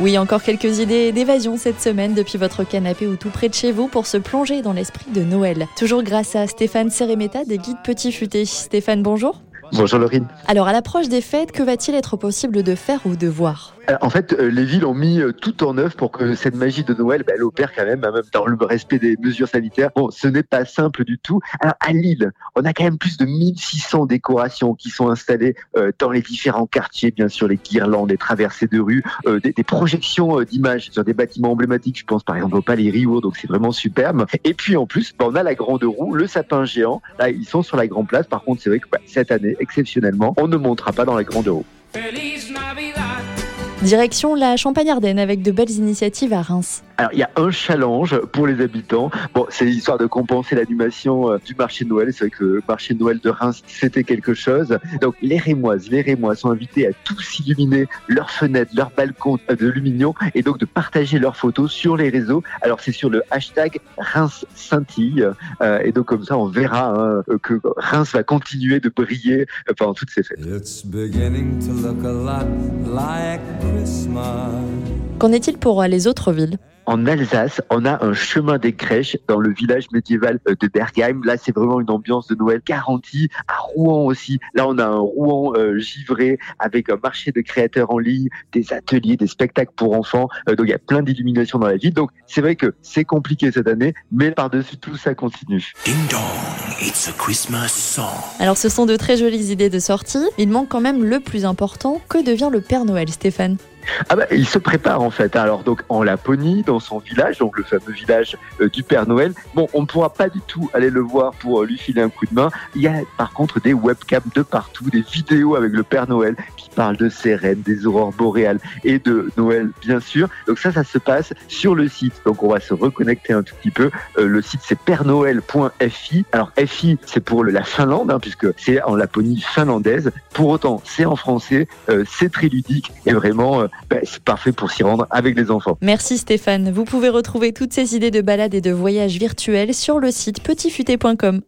Oui, encore quelques idées d'évasion cette semaine depuis votre canapé ou tout près de chez vous pour se plonger dans l'esprit de Noël. Toujours grâce à Stéphane Seremeta des Guides Petit Futé. Stéphane, bonjour. Bonjour Laurine. Alors à l'approche des fêtes, que va-t-il être possible de faire ou de voir? En fait, euh, les villes ont mis euh, tout en œuvre pour que cette magie de Noël, bah, elle opère quand même, hein, même dans le respect des mesures sanitaires. Bon, ce n'est pas simple du tout. À Lille, on a quand même plus de 1600 décorations qui sont installées dans les différents quartiers, bien sûr, les guirlandes, les traversées de rue, des, projections d'images sur des bâtiments emblématiques. Je pense par exemple au Palais Rio, donc c'est vraiment superbe. Et puis en plus, bah, on a la grande roue, le sapin géant. Là, ils sont sur la grande place. Par contre, c'est vrai que bah, cette année, exceptionnellement, on ne montera pas dans la grande roue. Direction la Champagne-Ardenne avec de belles initiatives à Reims. Alors, il y a un challenge pour les habitants. Bon, c'est l'histoire de compenser l'animation euh, du marché de Noël. C'est vrai que le marché de Noël de Reims, c'était quelque chose. Donc, les Rémoises, les Rémois sont invités à tous illuminer leurs fenêtres, leurs balcons de luminion et donc de partager leurs photos sur les réseaux. Alors, c'est sur le hashtag Reims scintille. Euh, et donc, comme ça, on verra hein, que Reims va continuer de briller euh, pendant toutes ces fêtes. Qu'en est-il pour les autres villes? En Alsace, on a un chemin des crèches dans le village médiéval euh, de Bergheim. Là, c'est vraiment une ambiance de Noël garantie. À Rouen aussi, là, on a un Rouen euh, givré avec un marché de créateurs en ligne, des ateliers, des spectacles pour enfants. Euh, donc, il y a plein d'illuminations dans la ville. Donc, c'est vrai que c'est compliqué cette année, mais par-dessus tout, ça continue. Ding dong, it's a Christmas song. Alors, ce sont de très jolies idées de sortie. Il manque quand même le plus important. Que devient le Père Noël, Stéphane? Ah bah, il se prépare en fait. Alors donc en Laponie, son village, donc le fameux village euh, du Père Noël. Bon, on ne pourra pas du tout aller le voir pour euh, lui filer un coup de main. Il y a par contre des webcams de partout, des vidéos avec le Père Noël qui parle de sirènes, des aurores boréales et de Noël bien sûr. Donc ça, ça se passe sur le site. Donc on va se reconnecter un tout petit peu. Euh, le site c'est pèrenoël.fi. Alors FI c'est pour la Finlande hein, puisque c'est en Laponie finlandaise. Pour autant, c'est en français, c'est très ludique et vraiment ben, c'est parfait pour s'y rendre avec les enfants. Merci Stéphane. Vous pouvez retrouver toutes ces idées de balades et de voyages virtuels sur le site petitfuté.com.